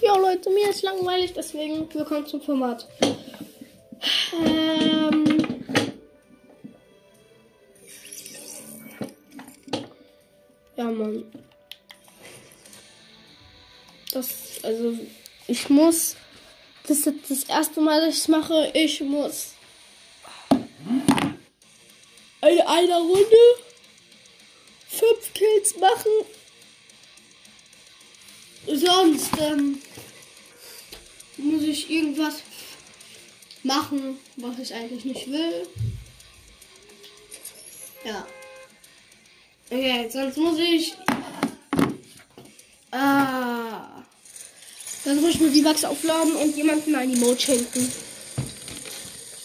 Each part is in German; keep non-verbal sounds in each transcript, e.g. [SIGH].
Ja, Leute, mir ist langweilig, deswegen willkommen zum Format. Ähm. Ja, Mann. Das, also, ich muss. Das ist das erste Mal, dass ich es mache. Ich muss. In einer Runde fünf Kills machen. Sonst ähm, muss ich irgendwas machen, was ich eigentlich nicht will. Ja. Okay, sonst muss ich. Ah. Dann muss ich mir die Wachs aufladen und jemandem ein Emote schenken.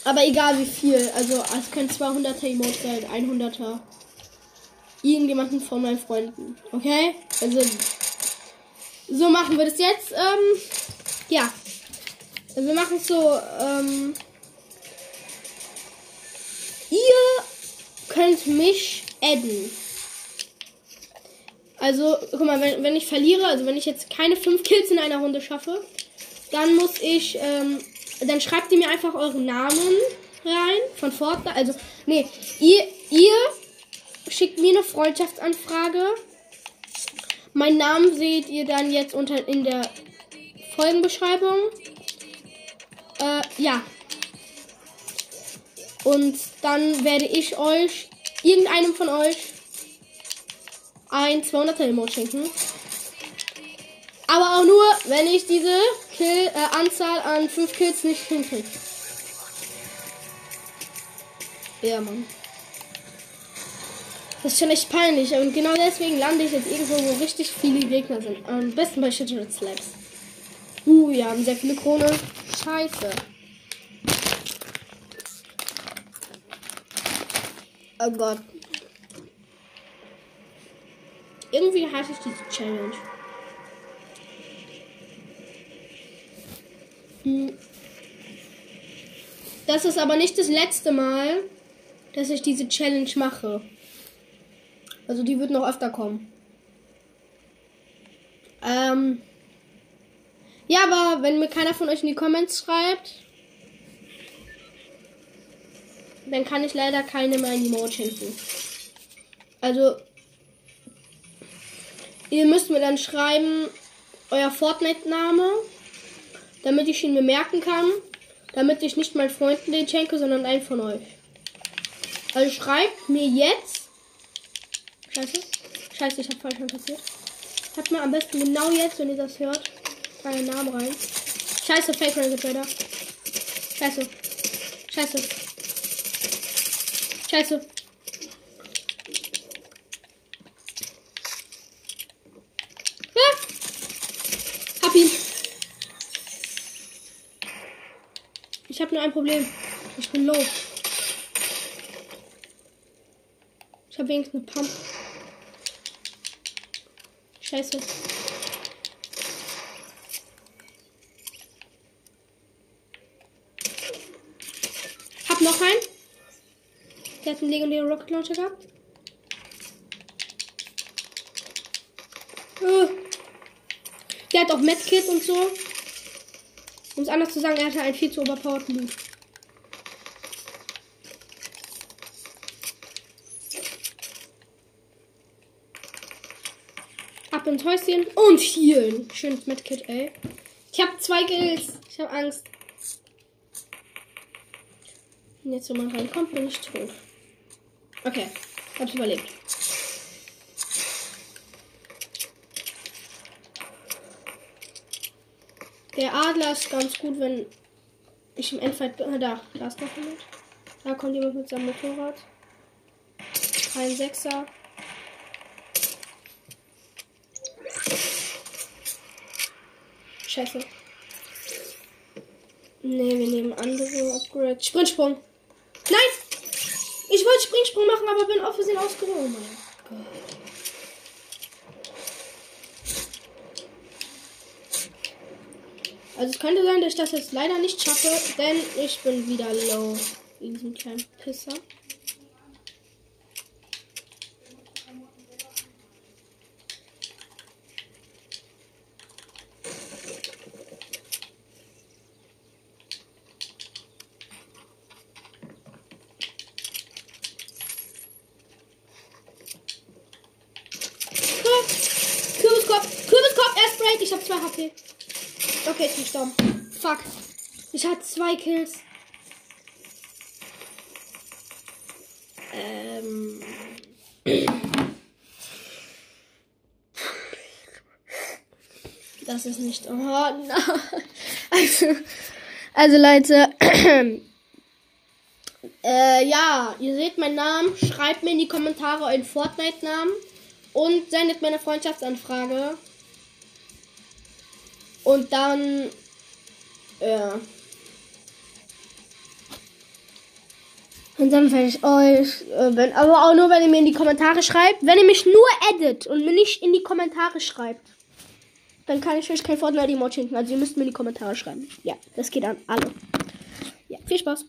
Aber egal wie viel. Also es können 200er Emotes sein, 100er. Irgendjemanden von meinen Freunden. Okay? Also so machen wir das jetzt. Ähm, ja. Wir machen es so. Ähm, ihr könnt mich adden. Also, guck mal, wenn, wenn ich verliere, also wenn ich jetzt keine 5 Kills in einer Runde schaffe, dann muss ich, ähm, dann schreibt ihr mir einfach euren Namen rein von Fortnite. Also, nee, ihr, ihr schickt mir eine Freundschaftsanfrage. Mein Namen seht ihr dann jetzt unter in der Folgenbeschreibung. Äh, ja. Und dann werde ich euch, irgendeinem von euch, ein 200er Emote schenken. Aber auch nur, wenn ich diese Kill, äh, Anzahl an 5 Kills nicht hinkriege. Ja, Mann. Das ist schon echt peinlich. Und genau deswegen lande ich jetzt irgendwo, wo richtig viele Gegner sind. Am besten bei Shitted Slabs. Uh, wir haben sehr viele Krone. Scheiße. Oh Gott. Irgendwie hasse ich diese Challenge. Hm. Das ist aber nicht das letzte Mal, dass ich diese Challenge mache. Also die wird noch öfter kommen. Ähm. Ja, aber wenn mir keiner von euch in die Comments schreibt, dann kann ich leider keine mehr in die Mode schenken. Also, ihr müsst mir dann schreiben, euer Fortnite-Name, damit ich ihn mir merken kann, damit ich nicht meinen Freunden den schenke, sondern einen von euch. Also schreibt mir jetzt. Scheiße. Scheiße, ich habe falsch passiert. Hat mir am besten genau jetzt, wenn ihr das hört, euren Namen rein. Scheiße, Fake Ranked Trader. Scheiße. Scheiße. Scheiße. Ah! Hab. Ich habe nur ein Problem. Ich bin low. Ich habe wenigstens eine Pump. Scheiße. Hab noch einen. Der hat einen legendären Rocket Launcher gehabt. Äh. Der hat auch Medkit und so. Um es anders zu sagen, er hatte einen viel zu overpowerten Loot. Ab ins Häuschen und healen. Schönes Medkit, ey. Ich habe zwei Kills. Ich habe Angst. Wenn jetzt jemand reinkommt, bin ich tot. Okay, hab's überlebt. Der Adler ist ganz gut, wenn ich im Endfight bin. Ah, da, da ist noch jemand. Da kommt jemand mit seinem Motorrad. Ein Sechser. Scheiße. Ne, wir nehmen andere Upgrade. Sprintsprung. Nein! Ich wollte Springsprung machen, aber bin auf Versehen ausgerufen. Oh mein. Also es könnte sein, dass ich das jetzt leider nicht schaffe, denn ich bin wieder low. Wegen diesem kleinen Pisser. Hat 2 HP. Okay, ist gestorben. Fuck. Ich hatte zwei Kills. Ähm. Das ist nicht. Oh, nein. [LAUGHS] Also, also Leute. [CLEARS THROAT] äh, ja, ihr seht meinen Namen. Schreibt mir in die Kommentare euren Fortnite-Namen. Und sendet mir eine Freundschaftsanfrage. Und dann. Ja. Und dann werde ich euch, äh, wenn, aber auch nur, wenn ihr mir in die Kommentare schreibt. Wenn ihr mich nur edit und mir nicht in die Kommentare schreibt, dann kann ich euch kein Fortnite-Emoji schenken. Also ihr müsst mir in die Kommentare schreiben. Ja, das geht an alle. Ja, viel Spaß.